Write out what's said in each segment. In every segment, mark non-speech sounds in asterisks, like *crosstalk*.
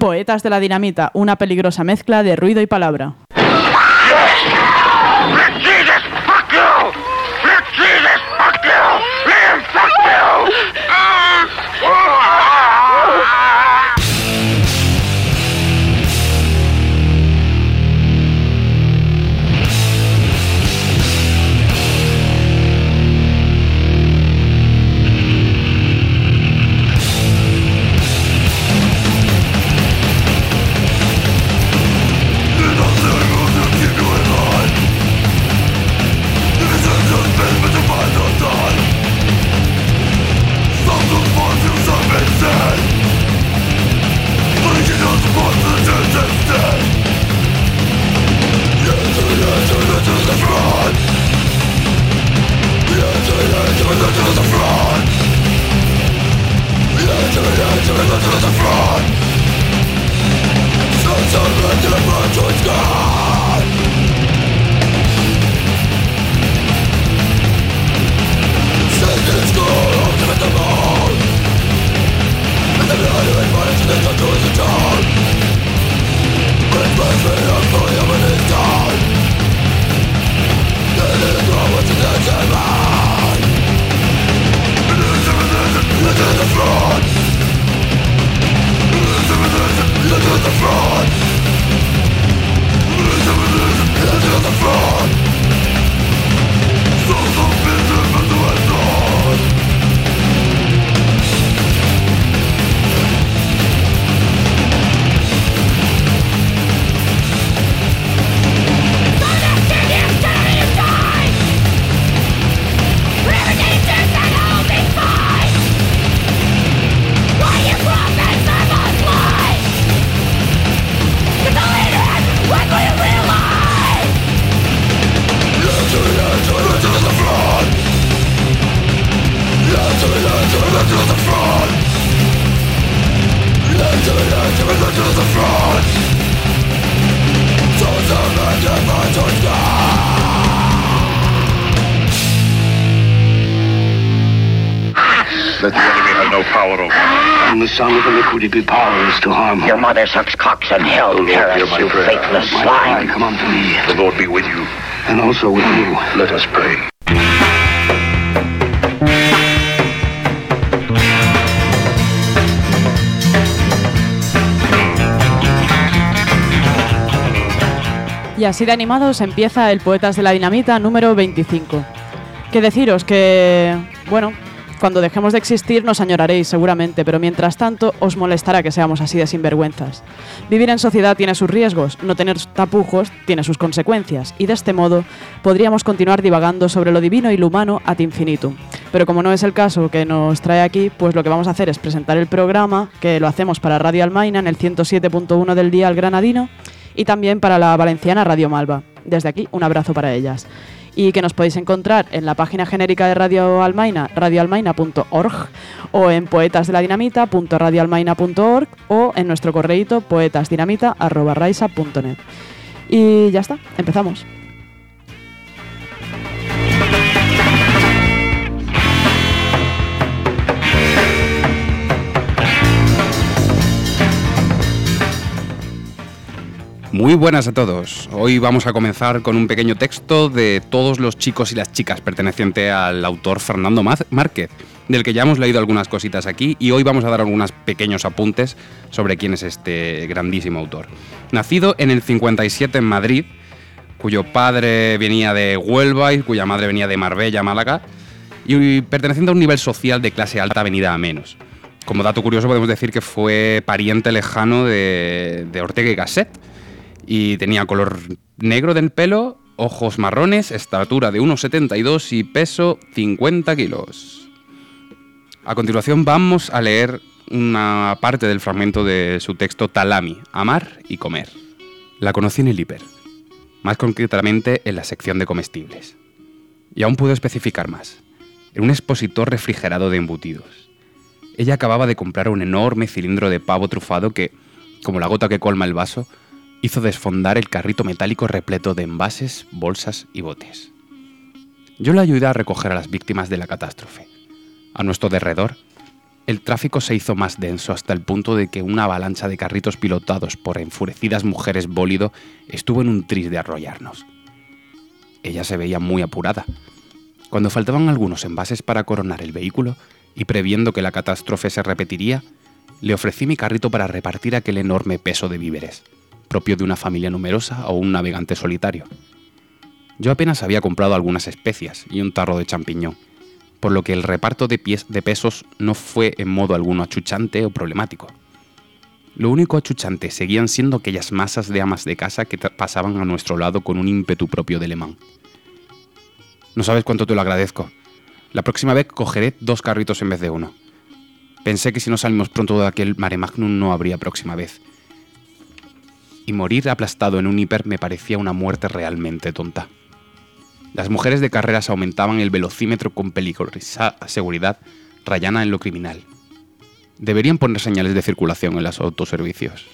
Poetas de la Dinamita, una peligrosa mezcla de ruido y palabra. Be powerless to harm Your mother sucks cocks in hell, Lord, Paris, you prayer. faithless My swine. come unto me. The Lord be with you. And also with you. Let us pray. Y así de animados empieza el Poetas de la Dinamita número 25. Que deciros que, bueno, cuando dejemos de existir nos añoraréis seguramente, pero mientras tanto os molestará que seamos así de sinvergüenzas. Vivir en sociedad tiene sus riesgos, no tener tapujos tiene sus consecuencias, y de este modo podríamos continuar divagando sobre lo divino y lo humano ad infinitum. Pero como no es el caso que nos trae aquí, pues lo que vamos a hacer es presentar el programa, que lo hacemos para Radio Almaina en el 107.1 del día al Granadino, y también para la valenciana Radio Malva. Desde aquí, un abrazo para ellas y que nos podéis encontrar en la página genérica de Radio Almaina, radioalmaina.org o en poetasdeladinamita.radioalmaina.org o en nuestro correíto poetasdinamita.raisa.net. Y ya está, empezamos. Muy buenas a todos. Hoy vamos a comenzar con un pequeño texto de todos los chicos y las chicas perteneciente al autor Fernando Márquez, del que ya hemos leído algunas cositas aquí y hoy vamos a dar algunos pequeños apuntes sobre quién es este grandísimo autor. Nacido en el 57 en Madrid, cuyo padre venía de Huelva y cuya madre venía de Marbella, Málaga, y perteneciente a un nivel social de clase alta venida a menos. Como dato curioso podemos decir que fue pariente lejano de, de Ortega y Gasset, y tenía color negro del pelo, ojos marrones, estatura de 1,72 y peso 50 kilos. A continuación vamos a leer una parte del fragmento de su texto Talami, Amar y Comer. La conocí en el hiper, más concretamente en la sección de comestibles. Y aún puedo especificar más, en un expositor refrigerado de embutidos. Ella acababa de comprar un enorme cilindro de pavo trufado que, como la gota que colma el vaso, hizo desfondar el carrito metálico repleto de envases, bolsas y botes. Yo le ayudé a recoger a las víctimas de la catástrofe. A nuestro derredor El tráfico se hizo más denso hasta el punto de que una avalancha de carritos pilotados por enfurecidas mujeres bólido estuvo en un tris de arrollarnos. Ella se veía muy apurada. Cuando faltaban algunos envases para coronar el vehículo, y previendo que la catástrofe se repetiría, le ofrecí mi carrito para repartir aquel enorme peso de víveres, propio de una familia numerosa o un navegante solitario. Yo apenas había comprado algunas especias y un tarro de champiñón, por lo que el reparto de, pies de pesos no fue en modo alguno achuchante o problemático. Lo único achuchante seguían siendo aquellas masas de amas de casa que pasaban a nuestro lado con un ímpetu propio de alemán. No sabes cuánto te lo agradezco. La próxima vez cogeré dos carritos en vez de uno. Pensé que si no salimos pronto de aquel mare magnum no habría próxima vez. Y morir aplastado en un hiper me parecía una muerte realmente tonta. Las mujeres de carreras aumentaban el velocímetro con peligrosa seguridad rayana en lo criminal. Deberían poner señales de circulación en los autoservicios.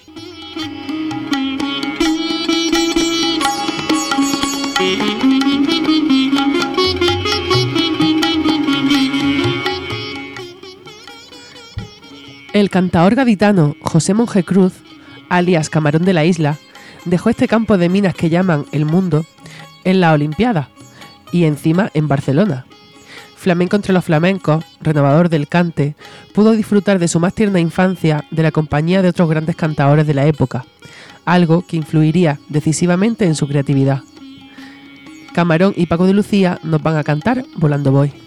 El cantaor gaditano José Monje Cruz, alias Camarón de la Isla, dejó este campo de minas que llaman El Mundo en la Olimpiada y encima en Barcelona. Flamenco entre los flamencos, renovador del cante, pudo disfrutar de su más tierna infancia de la compañía de otros grandes cantaores de la época, algo que influiría decisivamente en su creatividad. Camarón y Paco de Lucía nos van a cantar Volando Voy.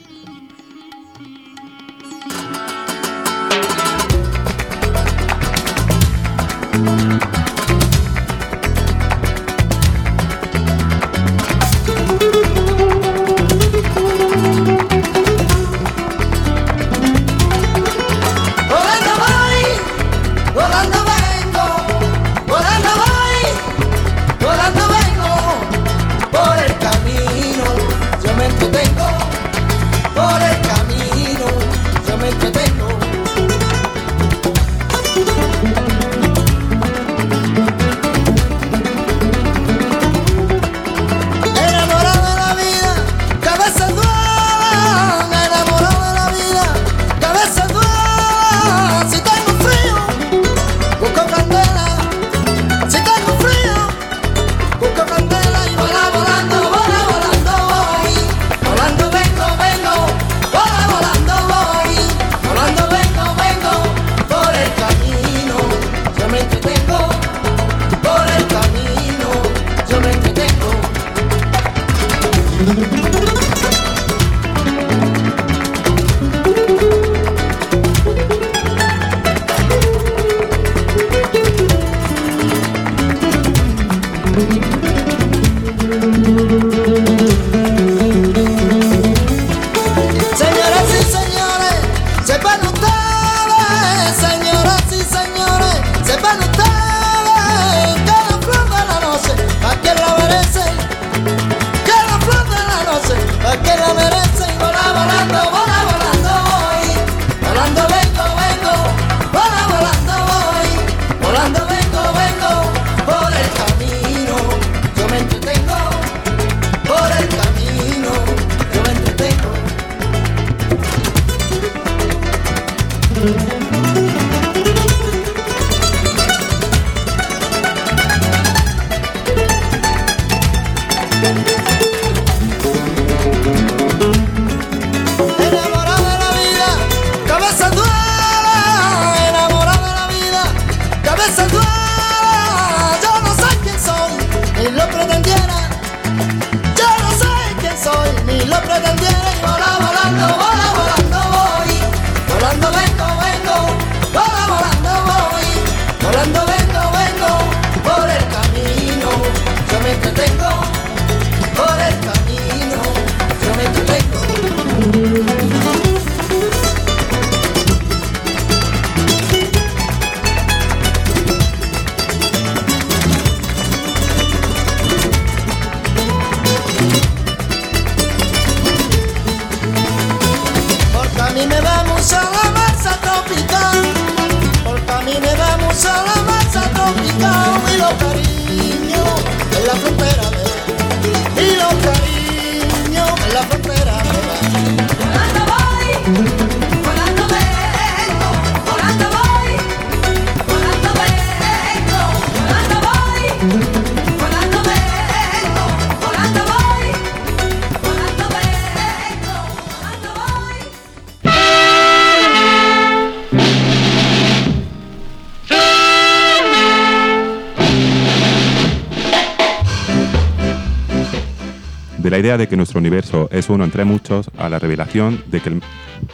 Idea de que nuestro universo es uno entre muchos a la revelación de que el,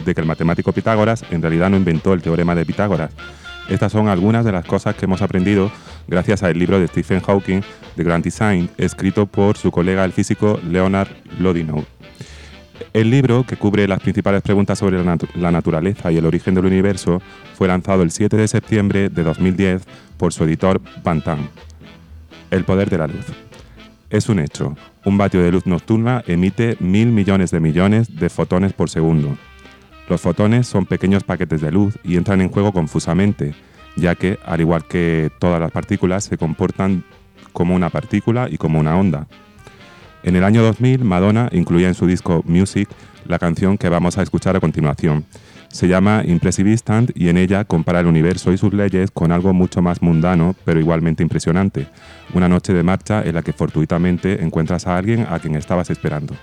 de que el matemático Pitágoras en realidad no inventó el teorema de Pitágoras. Estas son algunas de las cosas que hemos aprendido gracias al libro de Stephen Hawking, The Grand Design, escrito por su colega el físico Leonard Lodinou. El libro, que cubre las principales preguntas sobre la, la naturaleza y el origen del universo, fue lanzado el 7 de septiembre de 2010 por su editor Bantam. El poder de la luz. Es un hecho. Un vatio de luz nocturna emite mil millones de millones de fotones por segundo. Los fotones son pequeños paquetes de luz y entran en juego confusamente, ya que, al igual que todas las partículas, se comportan como una partícula y como una onda. En el año 2000, Madonna incluía en su disco Music la canción que vamos a escuchar a continuación. Se llama Impressive Instant y en ella compara el universo y sus leyes con algo mucho más mundano, pero igualmente impresionante. Una noche de marcha en la que fortuitamente encuentras a alguien a quien estabas esperando.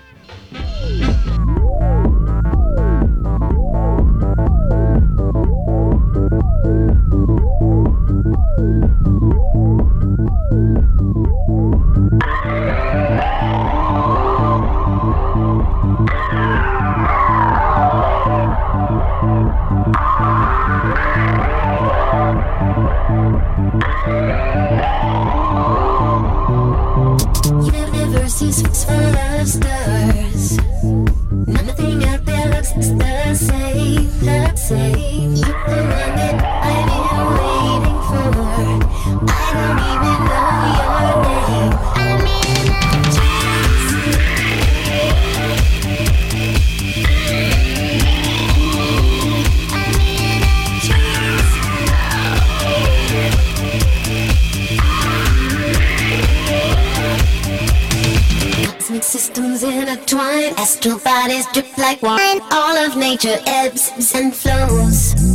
Nature ebbs and flows.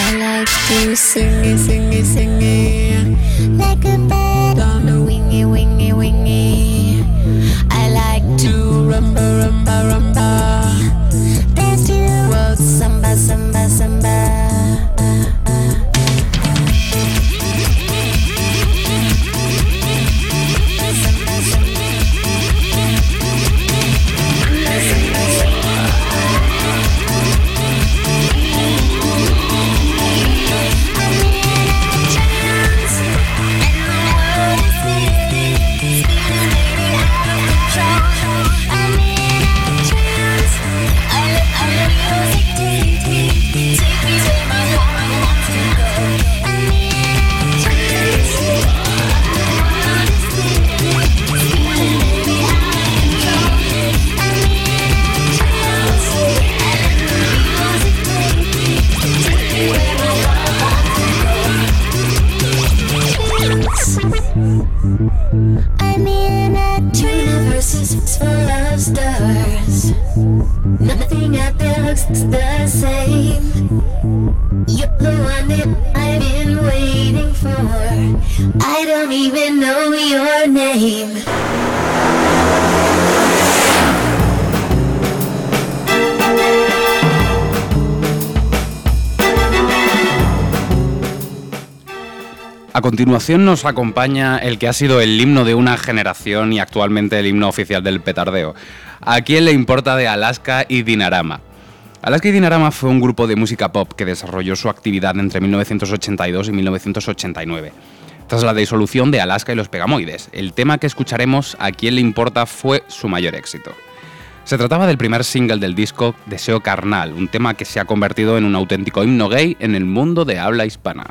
I like to sing sing sing Like a bird I don't even know your name. A continuación nos acompaña el que ha sido el himno de una generación y actualmente el himno oficial del petardeo. ¿A quién le importa de Alaska y Dinarama? Alaska y Dinarama fue un grupo de música pop que desarrolló su actividad entre 1982 y 1989. Tras la disolución de Alaska y los Pegamoides, el tema que escucharemos a quién le importa fue su mayor éxito. Se trataba del primer single del disco Deseo Carnal, un tema que se ha convertido en un auténtico himno gay en el mundo de habla hispana.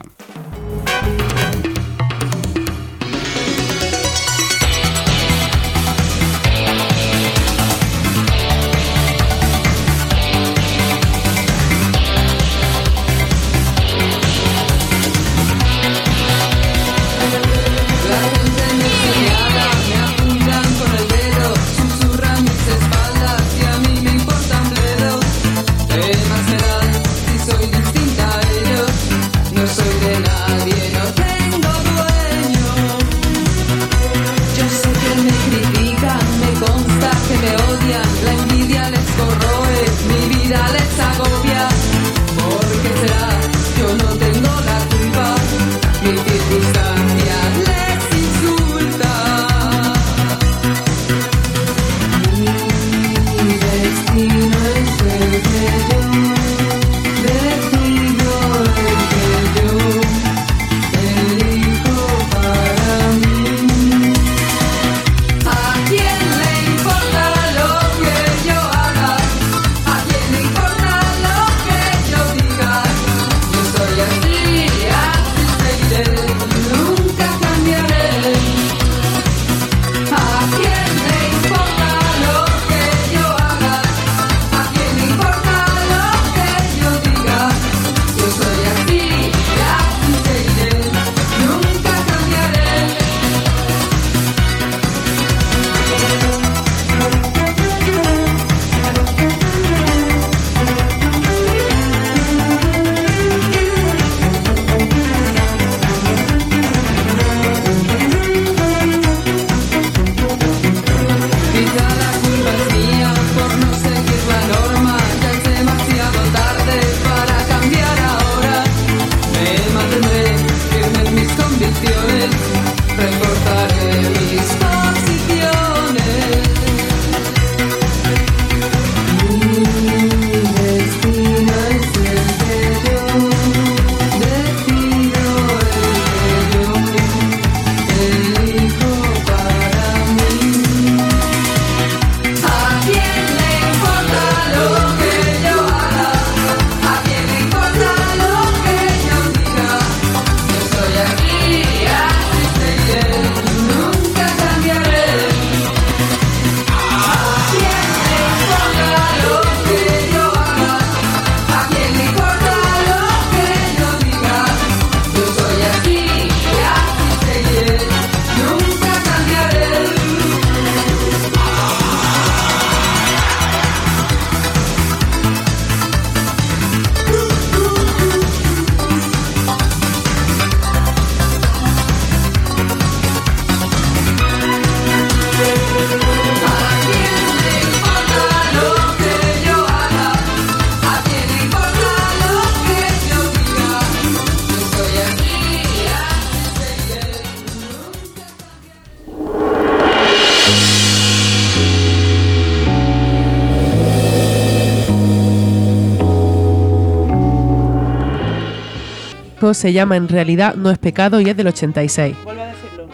Disco se llama En realidad no es pecado y es del 86. Vuelve a decirlo.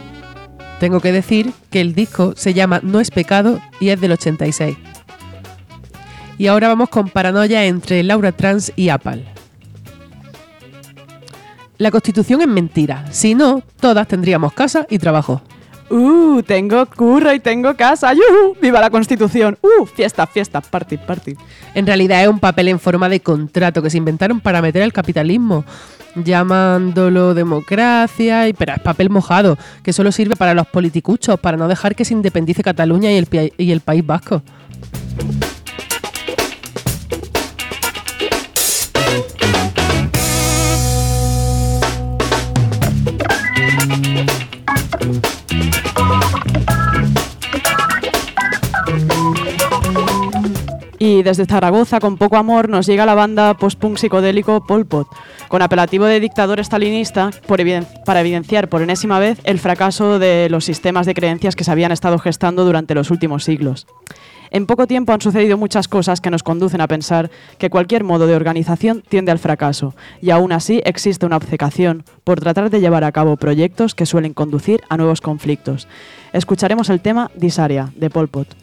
Tengo que decir que el disco se llama No es pecado y es del 86. Y ahora vamos con Paranoia entre Laura Trans y Apple. La constitución es mentira. Si no, todas tendríamos casa y trabajo. Uh, tengo curro y tengo casa. ¡Yuhu! ¡Viva la Constitución! ¡Uh! Fiesta, fiesta, party, party. En realidad es un papel en forma de contrato que se inventaron para meter al capitalismo, llamándolo democracia, y, pero es papel mojado, que solo sirve para los politicuchos, para no dejar que se independice Cataluña y el, y el País Vasco. Y desde Zaragoza, con poco amor, nos llega la banda post-punk psicodélico Pol Pot, con apelativo de dictador estalinista para evidenciar por enésima vez el fracaso de los sistemas de creencias que se habían estado gestando durante los últimos siglos. En poco tiempo han sucedido muchas cosas que nos conducen a pensar que cualquier modo de organización tiende al fracaso, y aún así existe una obcecación por tratar de llevar a cabo proyectos que suelen conducir a nuevos conflictos. Escucharemos el tema Disaria, de Pol Pot.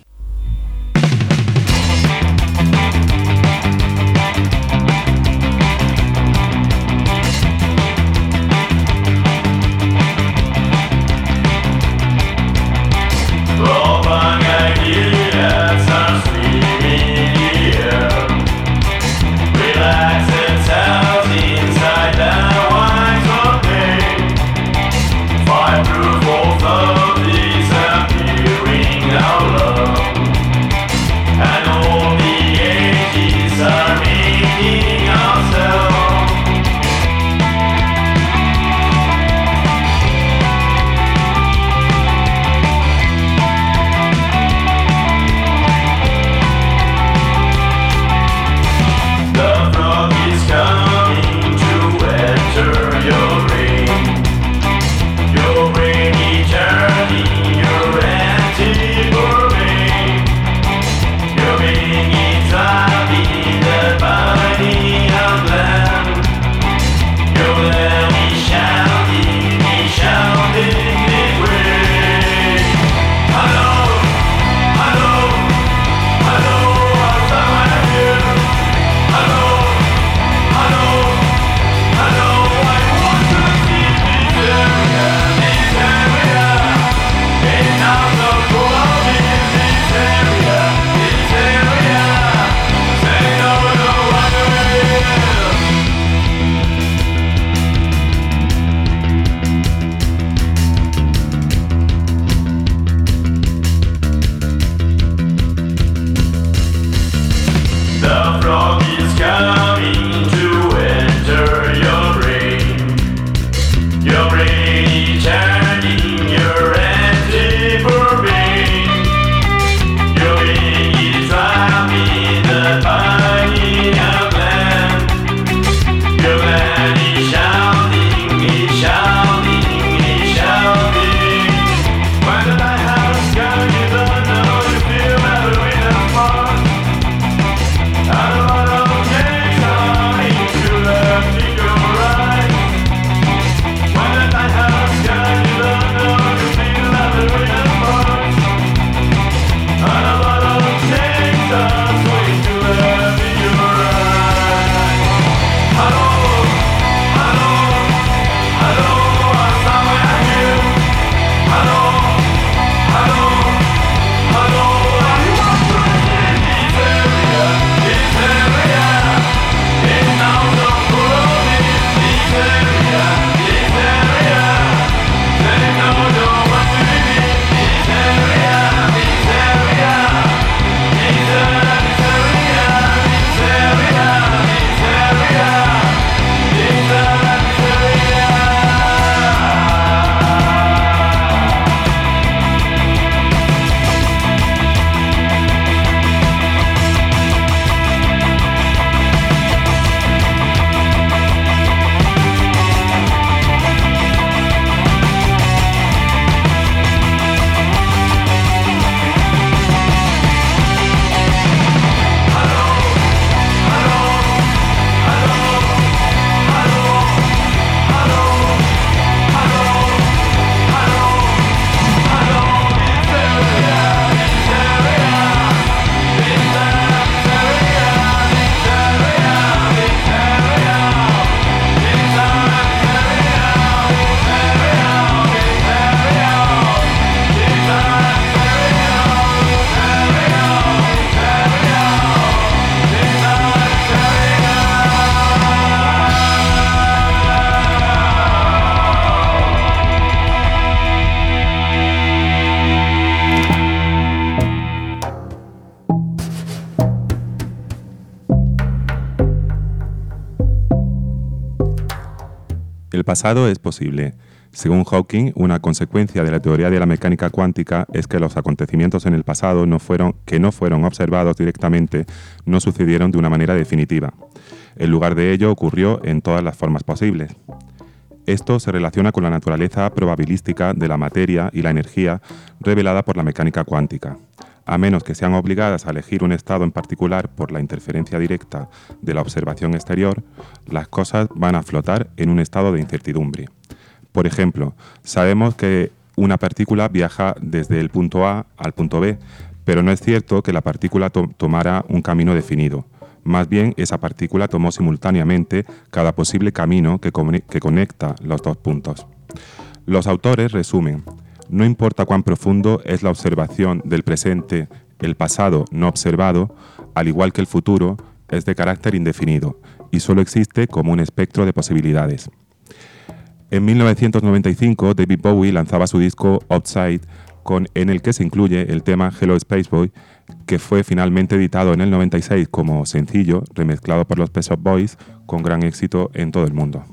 Pasado es posible. Según Hawking, una consecuencia de la teoría de la mecánica cuántica es que los acontecimientos en el pasado no fueron, que no fueron observados directamente no sucedieron de una manera definitiva. En lugar de ello ocurrió en todas las formas posibles. Esto se relaciona con la naturaleza probabilística de la materia y la energía revelada por la mecánica cuántica. A menos que sean obligadas a elegir un estado en particular por la interferencia directa de la observación exterior, las cosas van a flotar en un estado de incertidumbre. Por ejemplo, sabemos que una partícula viaja desde el punto A al punto B, pero no es cierto que la partícula to- tomara un camino definido. Más bien, esa partícula tomó simultáneamente cada posible camino que, conecta los dos puntos. Los autores resumen, no importa cuán profundo es la observación del presente, el pasado no observado, al igual que el futuro, es de carácter indefinido y solo existe como un espectro de posibilidades. En 1995, David Bowie lanzaba su disco Outside, con, en el que se incluye el tema Hello Space Boy, que fue finalmente editado en el 96 como sencillo, remezclado por los Pet Shop Boys, con gran éxito en todo el mundo.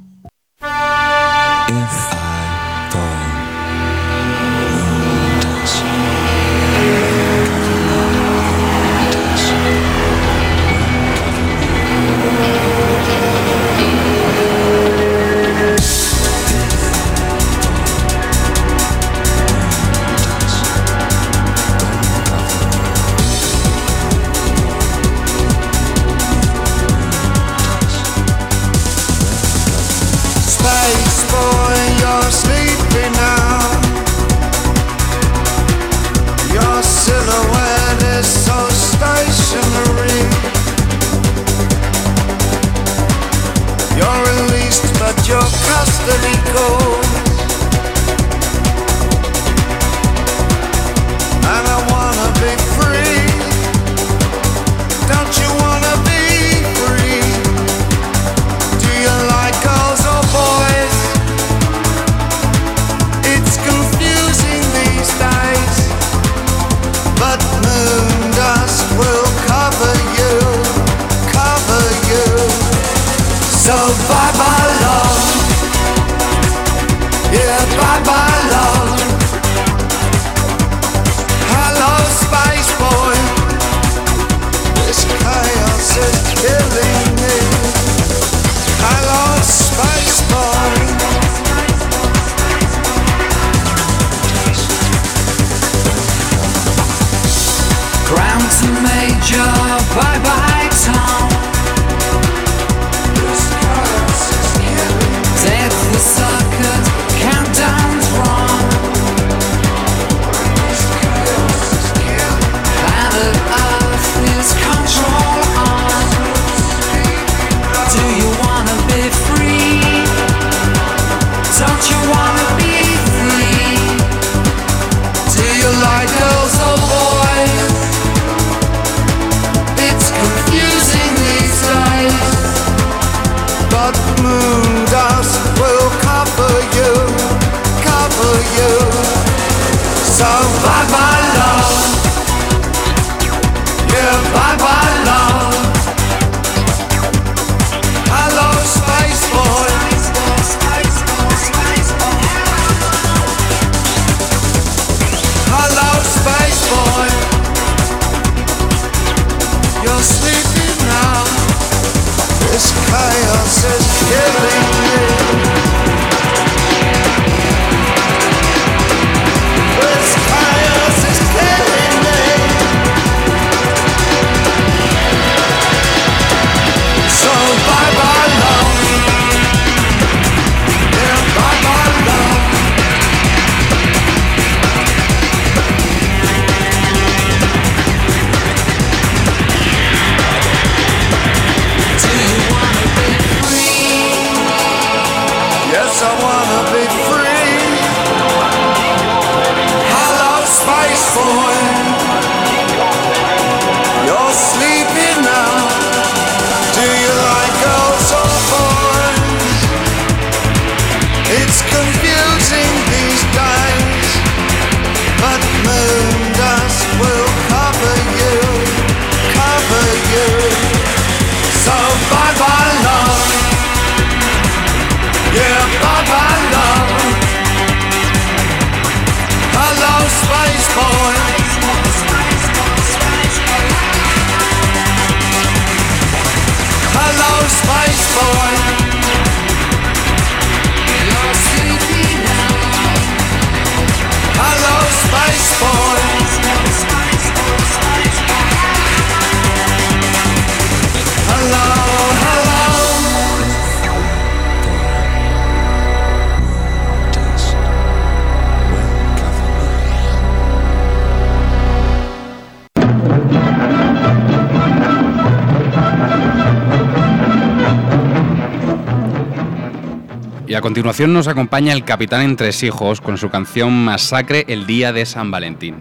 A continuación nos acompaña el capitán Entresijos con su canción Masacre el día de San Valentín.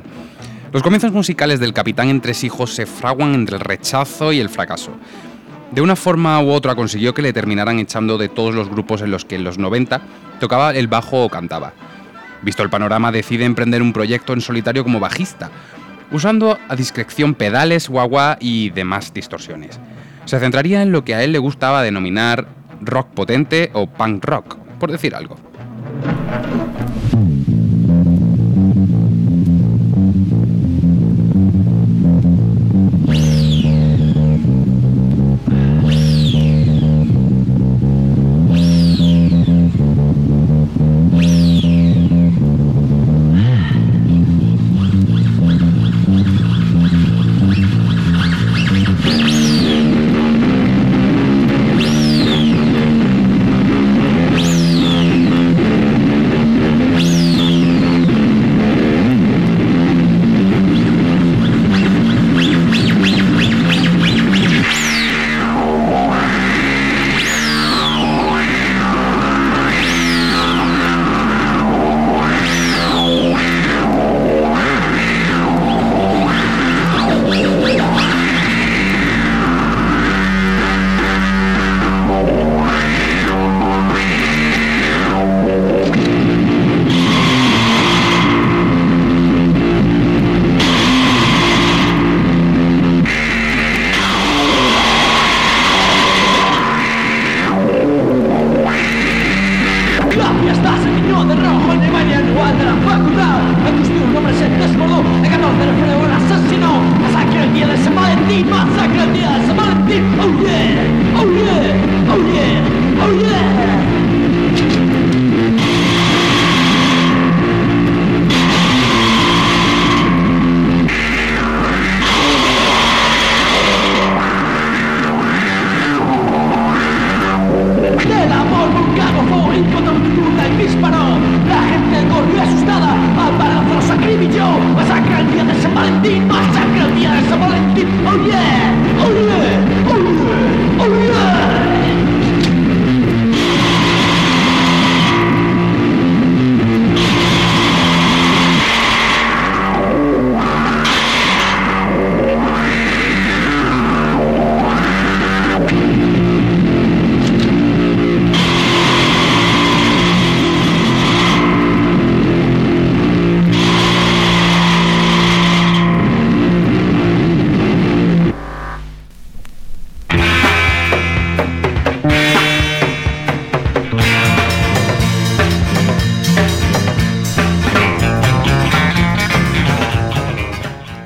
Los comienzos musicales del capitán Entresijos se fraguan entre el rechazo y el fracaso. De una forma u otra consiguió que le terminaran echando de todos los grupos en los que en los 90 tocaba el bajo o cantaba. Visto el panorama, decide emprender un proyecto en solitario como bajista, usando a discreción pedales, guagua y demás distorsiones. Se centraría en lo que a él le gustaba denominar rock potente o punk rock, por decir algo.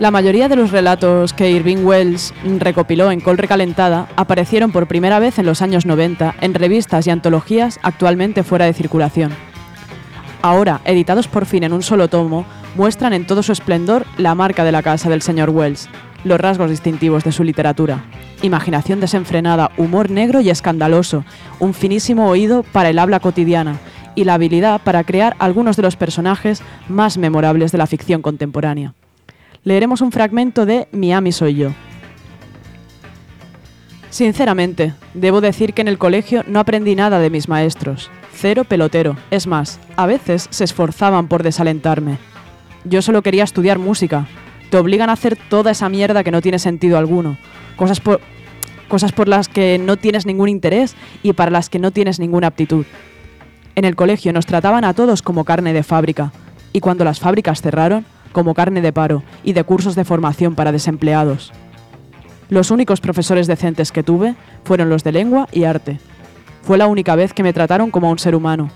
La mayoría de los relatos que Irving Wells recopiló en Col Recalentada aparecieron por primera vez en los años 90 en revistas y antologías actualmente fuera de circulación. Ahora, editados por fin en un solo tomo, muestran en todo su esplendor la marca de la casa del señor Wells, los rasgos distintivos de su literatura. Imaginación desenfrenada, humor negro y escandaloso, un finísimo oído para el habla cotidiana y la habilidad para crear algunos de los personajes más memorables de la ficción contemporánea leeremos un fragmento de Miami soy yo. Sinceramente, debo decir que en el colegio no aprendí nada de mis maestros. Cero pelotero. Es más, a veces se esforzaban por desalentarme. Yo solo quería estudiar música. Te obligan a hacer toda esa mierda que no tiene sentido alguno. Cosas por, cosas por las que no tienes ningún interés y para las que no tienes ninguna aptitud. En el colegio nos trataban a todos como carne de fábrica. Y cuando las fábricas cerraron, como carne de paro y de cursos de formación para desempleados. Los únicos profesores decentes que tuve fueron los de lengua y arte. Fue la única vez que me trataron como un ser humano.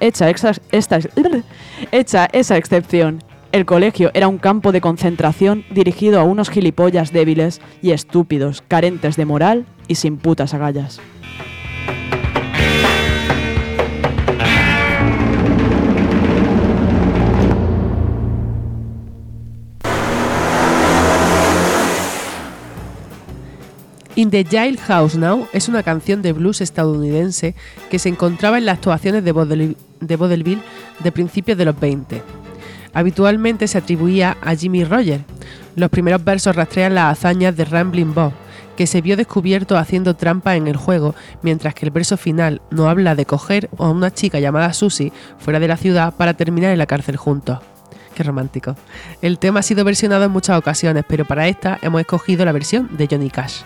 Hecha, esta, *laughs* hecha esa excepción, el colegio era un campo de concentración dirigido a unos gilipollas débiles y estúpidos, carentes de moral y sin putas agallas. In the Jailhouse Now es una canción de blues estadounidense que se encontraba en las actuaciones de vaudeville de, principios de los 20. Habitualmente se atribuía a Jimmy Rogers. Los primeros versos rastrean las hazañas de Ramblin' Bob, que se vio descubierto haciendo trampa en el juego, mientras que el verso final no habla de coger a una chica llamada Susie fuera de la ciudad para terminar en la cárcel juntos. Qué romántico. El tema ha sido versionado en muchas ocasiones, pero para esta hemos escogido la versión de Johnny Cash.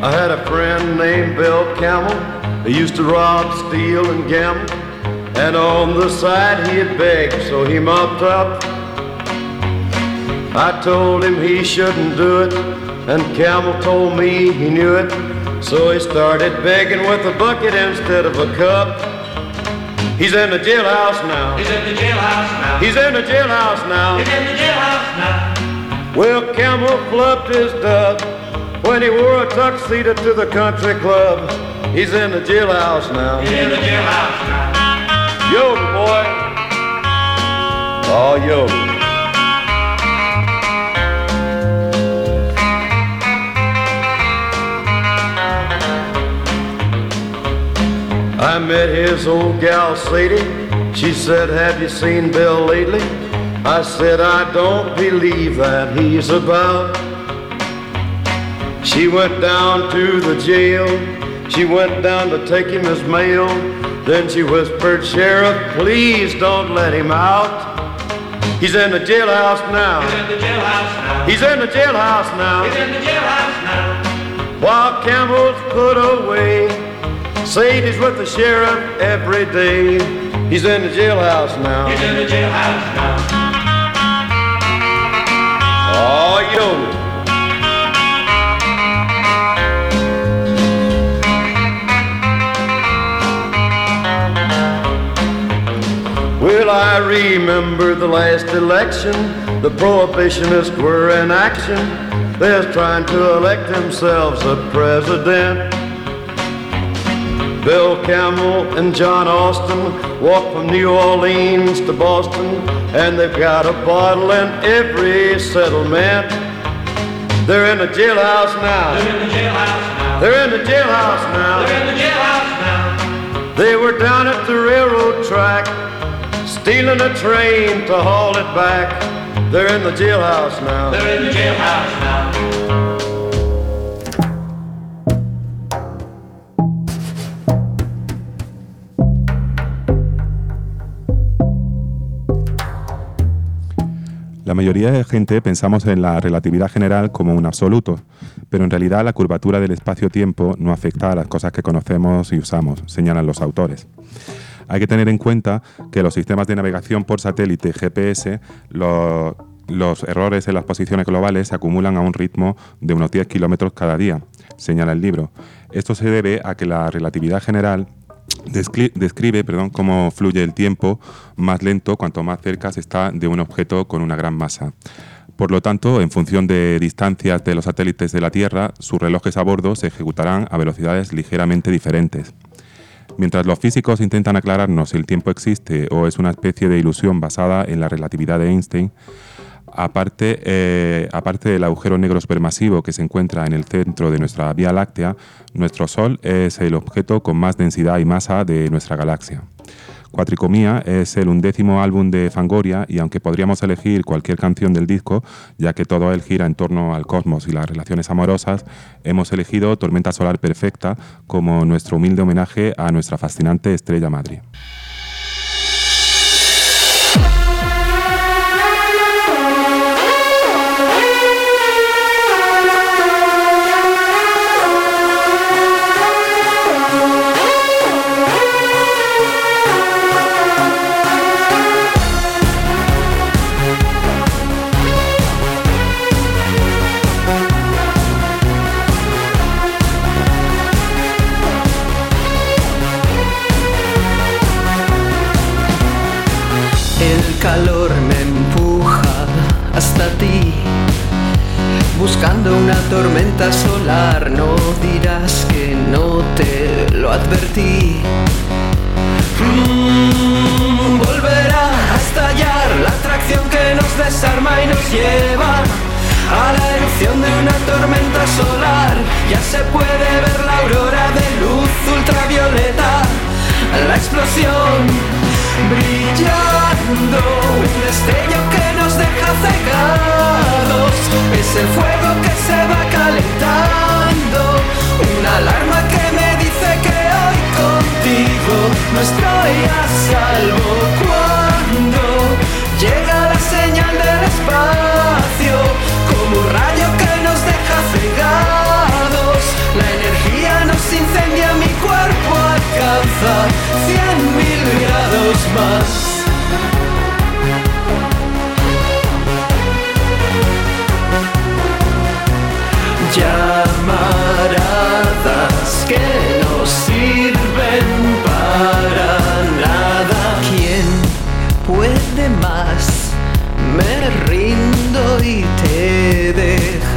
I had a friend named Bill Camel. He used to rob, steal, and gamble. And on the side he'd beg, so he mopped up. I told him he shouldn't do it, and Camel told me he knew it. So he started begging with a bucket instead of a cup. He's in the jailhouse now. He's in the jailhouse now. He's in the jailhouse now. He's in the jailhouse now. Well, Camel flubbed his dub when he wore a tuxedo to the country club. He's in the jailhouse now. He's in the jailhouse now. Yodel, boy. Oh, yodel. I met his old gal Sadie. She said, Have you seen Bill lately? I said, I don't believe that he's about. She went down to the jail. She went down to take him his mail. Then she whispered, Sheriff, please don't let him out. He's in the jailhouse now. He's in the jailhouse now. He's in the jailhouse now. He's in the jailhouse now. While Campbell's put away. Sadie's with the sheriff every day. He's in the jailhouse now. He's in the jailhouse now. Oh, yo. Well, I remember the last election. The prohibitionists were in action. They're trying to elect themselves a president. Bill Camel and John Austin walk from New Orleans to Boston, and they've got a bottle in every settlement. They're in the jailhouse now. They're in the jailhouse now. They're in the jailhouse now. They're in the jailhouse now. They were down at the railroad track, stealing a train to haul it back. They're in the jailhouse now. They're in the jailhouse now. Mayoría de gente pensamos en la relatividad general como un absoluto, pero en realidad la curvatura del espacio-tiempo no afecta a las cosas que conocemos y usamos, señalan los autores. Hay que tener en cuenta que los sistemas de navegación por satélite GPS, lo- los errores en las posiciones globales se acumulan a un ritmo de unos 10 kilómetros cada día, señala el libro. Esto se debe a que la relatividad general descri- describe perdón, cómo fluye el tiempo más lento cuanto más cerca se está de un objeto con una gran masa. Por lo tanto, en función de distancias de los satélites de la Tierra, sus relojes a bordo se ejecutarán a velocidades ligeramente diferentes. Mientras los físicos intentan aclararnos si el tiempo existe o es una especie de ilusión basada en la relatividad de Einstein, aparte, eh, aparte del agujero negro supermasivo que se encuentra en el centro de nuestra Vía Láctea, nuestro Sol es el objeto con más densidad y masa de nuestra galaxia. Cuatricomía es el undécimo álbum de Fangoria y aunque podríamos elegir cualquier canción del disco, ya que todo él gira en torno al cosmos y las relaciones amorosas, hemos elegido Tormenta Solar Perfecta como nuestro humilde homenaje a nuestra fascinante estrella madre. Mm, volverá a estallar la atracción que nos desarma y nos lleva a la erupción de una tormenta solar. Ya se puede ver la aurora de luz ultravioleta, la explosión brillando, un destello que nos deja cegar. Es el fuego que se va calentando. Una alarma que me contigo no estoy a salvo. Cuando llega la señal del espacio, como un rayo que nos deja cegados. La energía nos incendia, mi cuerpo alcanza cien mil grados más.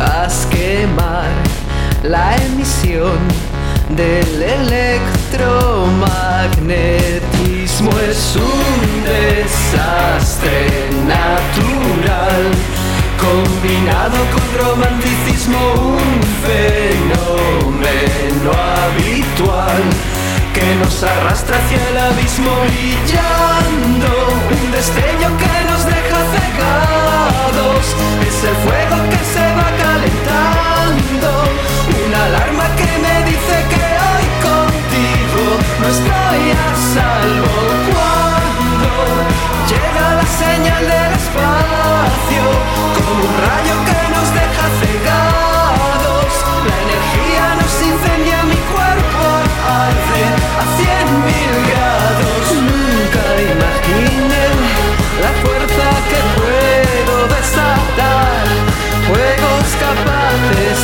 Dejas quemar la emisión del electromagnetismo. Es un desastre natural combinado con romanticismo un fenómeno habitual que nos arrastra hacia el abismo brillando. Un destello que nos deja cegados. Es el fuego que se va calentando. Una alarma que me dice que hoy contigo no estoy a salvo. Cuando llega la señal del espacio como un rayo que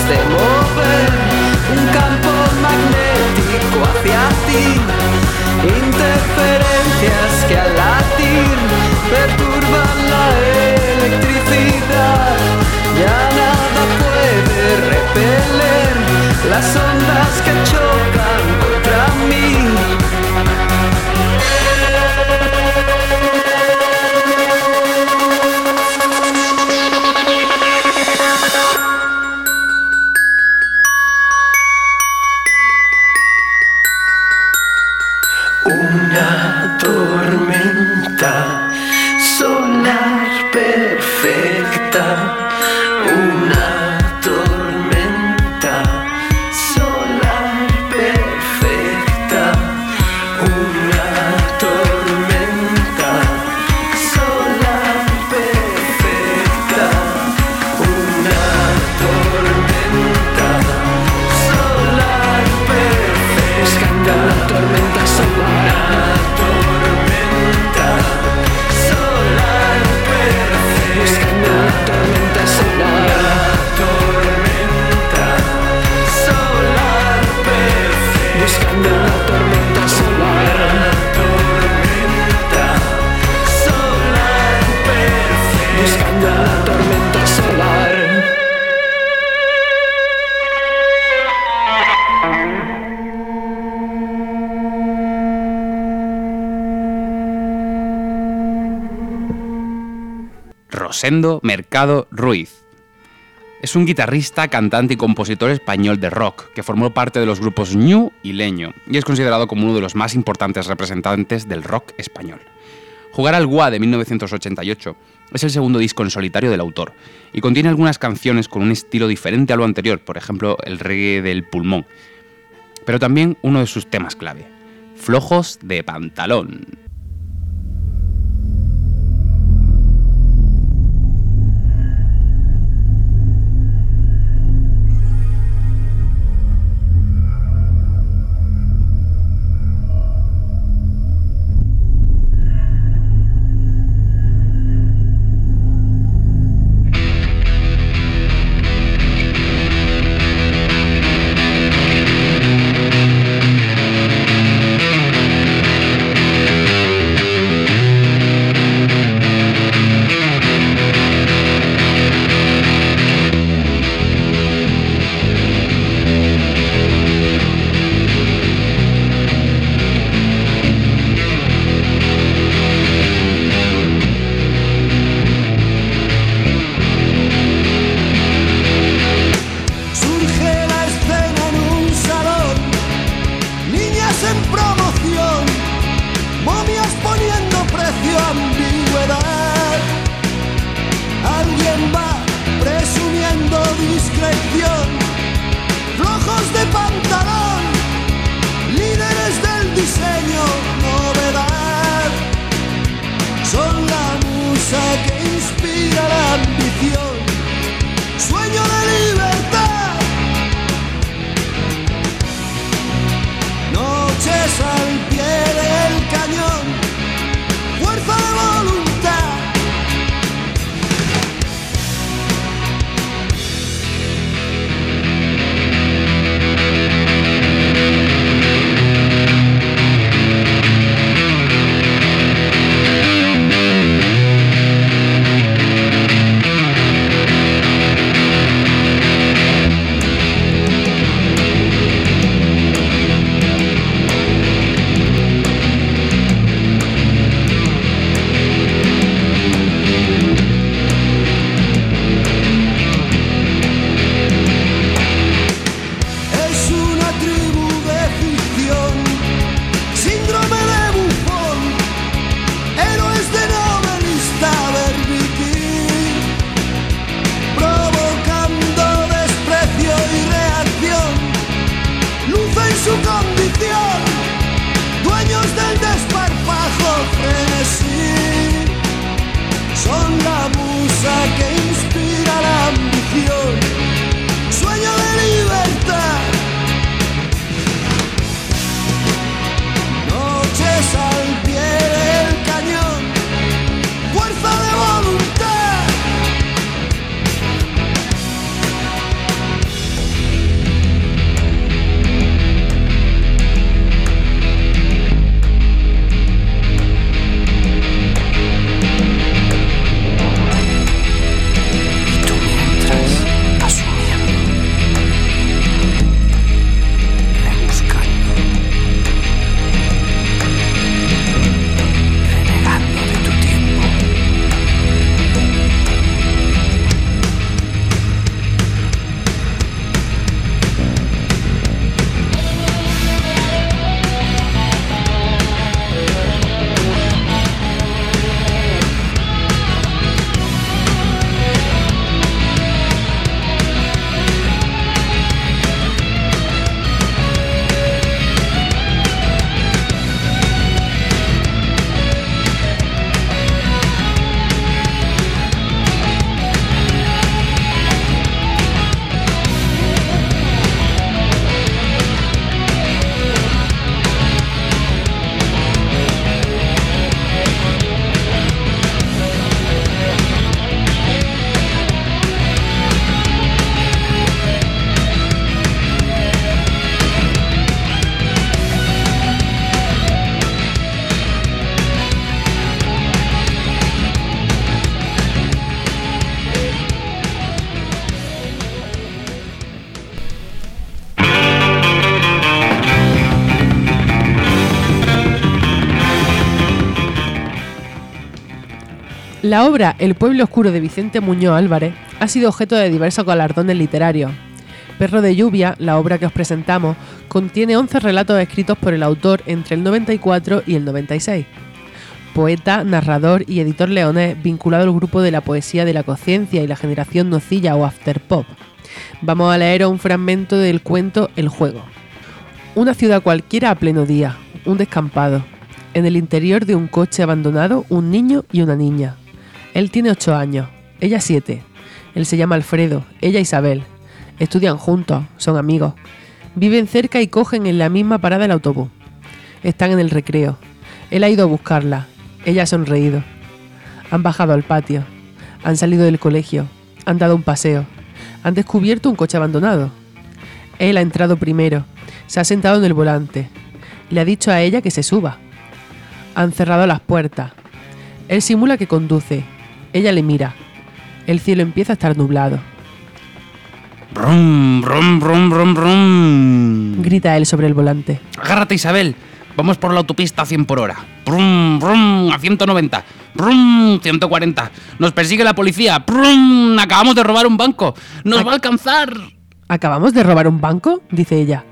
de mover un campo magnético hacia ti. Interferencias que al latir perturban la electricidad. Ya nada puede repeler las ondas que chocan Mercado Ruiz. Es un guitarrista, cantante y compositor español de rock que formó parte de los grupos Ñu y Leño y es considerado como uno de los más importantes representantes del rock español. Jugar al Gua de 1988 es el segundo disco en solitario del autor y contiene algunas canciones con un estilo diferente a lo anterior, por ejemplo el reggae del pulmón, pero también uno de sus temas clave, Flojos de Pantalón. La obra El pueblo oscuro de Vicente Muñoz Álvarez ha sido objeto de diversos galardones literarios. Perro de lluvia, la obra que os presentamos, contiene 11 relatos escritos por el autor entre el 94 y el 96. Poeta, narrador y editor leonés vinculado al grupo de la poesía de la conciencia y la generación nocilla o afterpop. Vamos a leer un fragmento del cuento El juego. Una ciudad cualquiera a pleno día, un descampado. En el interior de un coche abandonado, un niño y una niña. Él tiene 8 años, ella 7. Él se llama Alfredo, ella Isabel. Estudian juntos, son amigos. Viven cerca y cogen en la misma parada el autobús. Están en el recreo. Él ha ido a buscarla. Ella ha sonreído. Han bajado al patio. Han salido del colegio. Han dado un paseo. Han descubierto un coche abandonado. Él ha entrado primero. Se ha sentado en el volante. Le ha dicho a ella que se suba. Han cerrado las puertas. Él simula que conduce. Ella le mira. El cielo empieza a estar nublado. Brum, brum, brum, brum, brum. Grita él sobre el volante. Agárrate, Isabel. Vamos por la autopista a 100 por hora. Brum, brum, a 190. Brum, 140. Nos persigue la policía. Brum, acabamos de robar un banco. Nos va a alcanzar. ¿Acabamos de robar un banco? dice ella.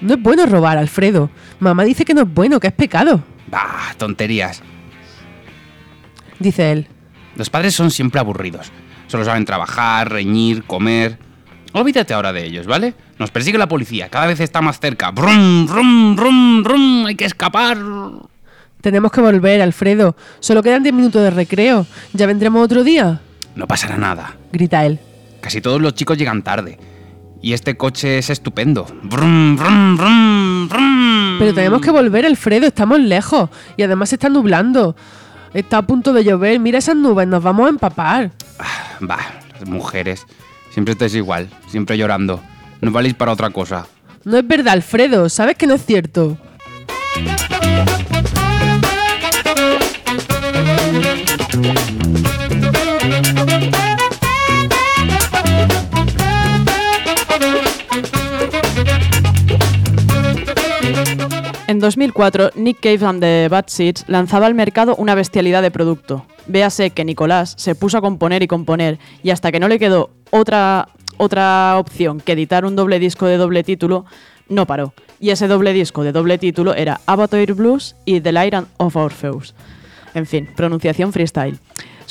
No es bueno robar, Alfredo. Mamá dice que no es bueno, que es pecado. Bah, tonterías. Dice él. Los padres son siempre aburridos. Solo saben trabajar, reñir, comer. Olvídate ahora de ellos, ¿vale? Nos persigue la policía, cada vez está más cerca. Brum, brum, brum, brum, hay que escapar. Tenemos que volver, Alfredo. Solo quedan 10 minutos de recreo. ¿Ya vendremos otro día? No pasará nada. Grita él. Casi todos los chicos llegan tarde. Y este coche es estupendo. Brum, brum, brum, brum. Pero tenemos que volver, Alfredo. Estamos lejos. Y además se está nublando. Está a punto de llover. Mira esas nubes. Nos vamos a empapar. Bah, las mujeres. Siempre estáis igual. Siempre llorando. No valéis para otra cosa. No es verdad, Alfredo. Sabes que no es cierto. En 2004, Nick Cave and the Bad Seeds lanzaba al mercado una bestialidad de producto. Véase que Nicolás se puso a componer y componer, y hasta que no le quedó otra, otra opción que editar un doble disco de doble título, no paró. Y ese doble disco de doble título era Avatar Blues y The Light of Orpheus. En fin, pronunciación freestyle.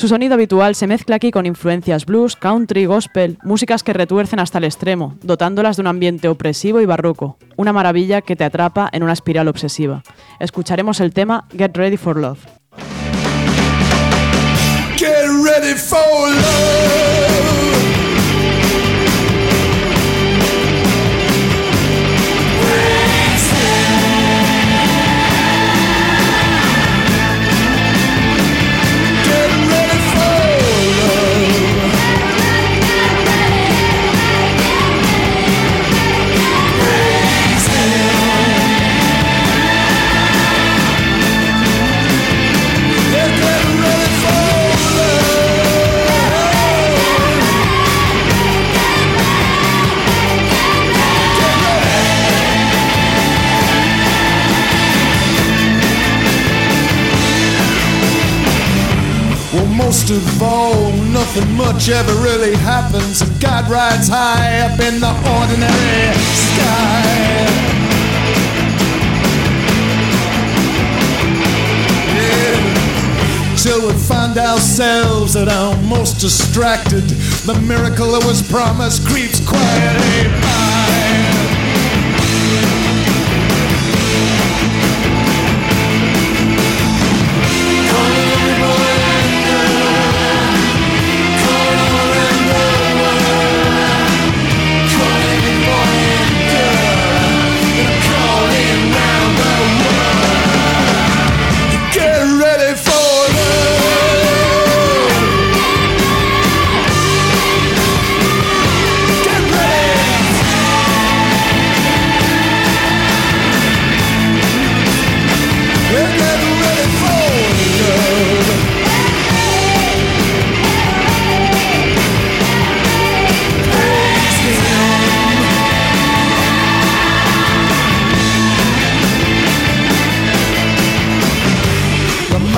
Su sonido habitual se mezcla aquí con influencias blues, country, gospel, músicas que retuercen hasta el extremo, dotándolas de un ambiente opresivo y barroco, una maravilla que te atrapa en una espiral obsesiva. Escucharemos el tema Get Ready for Love. Get ready for love. Much ever really happens. God rides high up in the ordinary sky. Till we find ourselves at our most distracted. The miracle that was promised creeps quietly by.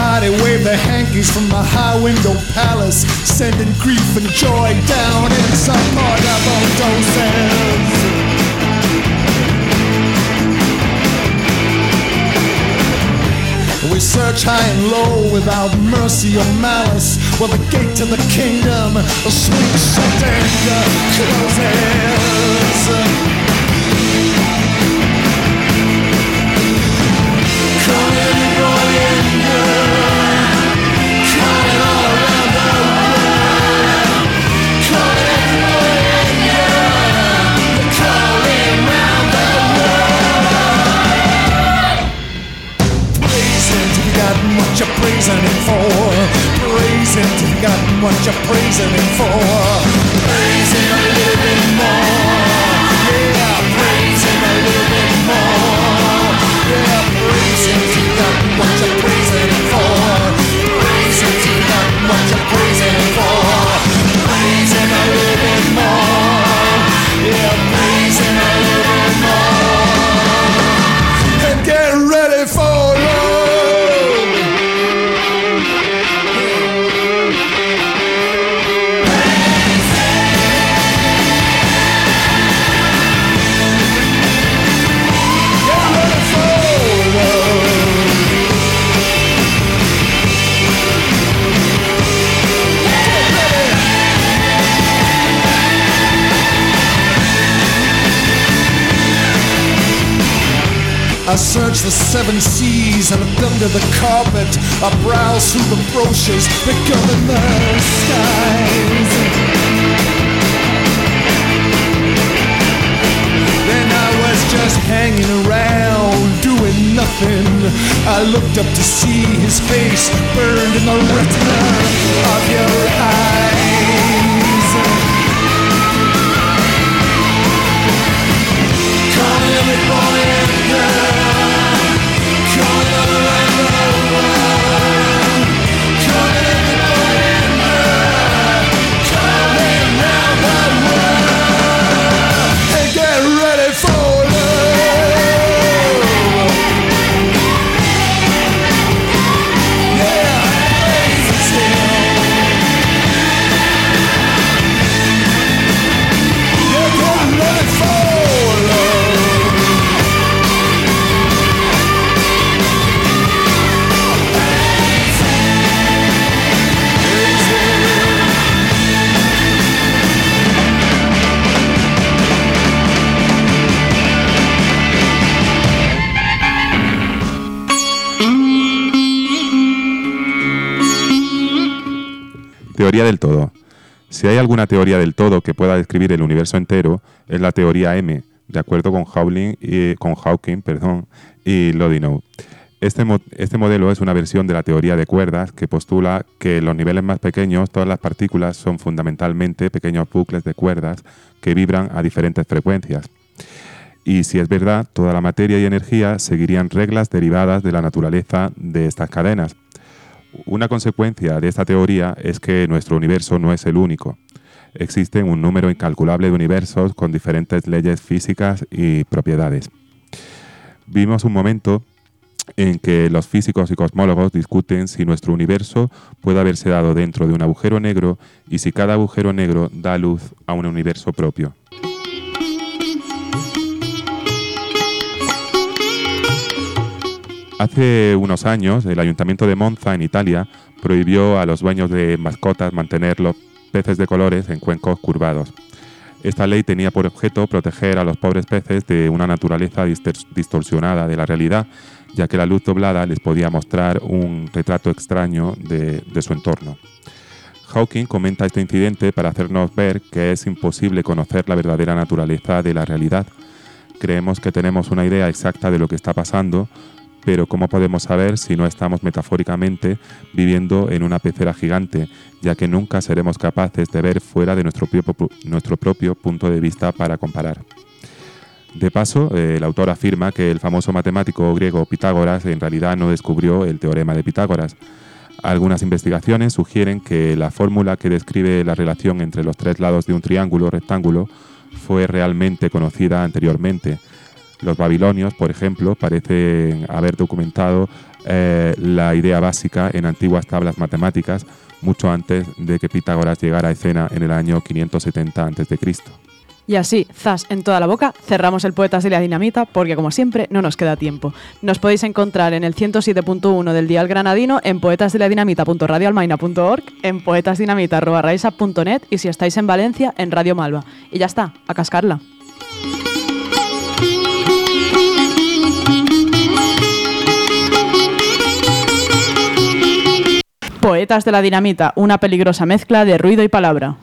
The mighty wave the hankies from the high window palace, sending grief and joy down in some audible doses. We search high and low without mercy or malice. Well, the gate to the kingdom, a sweet shutting closes. You're praising him for. Praise him till you got what you're praising him for. Praise him I search the seven seas and look under the carpet. I browse through the brochures that govern the skies. Then I was just hanging around doing nothing. I looked up to see his face burned in the retina of your eyes. Teoría del todo. Si hay alguna teoría del todo que pueda describir el universo entero, es la teoría M, de acuerdo con Hawking y, con Hawking, perdón, y Lodineau. Este, este modelo es una versión de la teoría de cuerdas que postula que en los niveles más pequeños todas las partículas son fundamentalmente pequeños bucles de cuerdas que vibran a diferentes frecuencias. Y si es verdad, toda la materia y energía seguirían reglas derivadas de la naturaleza de estas cadenas. Una consecuencia de esta teoría es que nuestro universo no es el único. Existen un número incalculable de universos con diferentes leyes físicas y propiedades. Vimos un momento en que los físicos y cosmólogos discuten si nuestro universo puede haberse dado dentro de un agujero negro y si cada agujero negro da luz a un universo propio. Hace unos años, el Ayuntamiento de Monza, en Italia, prohibió a los dueños de mascotas mantener los peces de colores en cuencos curvados. Esta ley tenía por objeto proteger a los pobres peces de una naturaleza distor- distorsionada de la realidad, ya que la luz doblada les podía mostrar un retrato extraño de su entorno. Hawking comenta este incidente para hacernos ver que es imposible conocer la verdadera naturaleza de la realidad. Creemos que tenemos una idea exacta de lo que está pasando, pero ¿cómo podemos saber si no estamos metafóricamente viviendo en una pecera gigante, ya que nunca seremos capaces de ver fuera de nuestro propio, punto de vista para comparar? De paso, eh, el autor afirma que el famoso matemático griego Pitágoras en realidad no descubrió el teorema de Pitágoras. Algunas investigaciones sugieren que la fórmula que describe la relación entre los tres lados de un triángulo rectángulo fue realmente conocida anteriormente. Los babilonios, por ejemplo, parecen haber documentado eh, la idea básica en antiguas tablas matemáticas mucho antes de que Pitágoras llegara a escena en el año 570 a.C. Y así, zas, en toda la boca, cerramos el Poetas de la Dinamita porque, como siempre, no nos queda tiempo. Nos podéis encontrar en el 107.1 del Dial Granadino, en poetasdeladinamita.radioalmaina.org, en poetasdinamita.raisa.net y si estáis en Valencia, en Radio Malva. Y ya está, a cascarla. Poetas de la Dinamita, una peligrosa mezcla de ruido y palabra.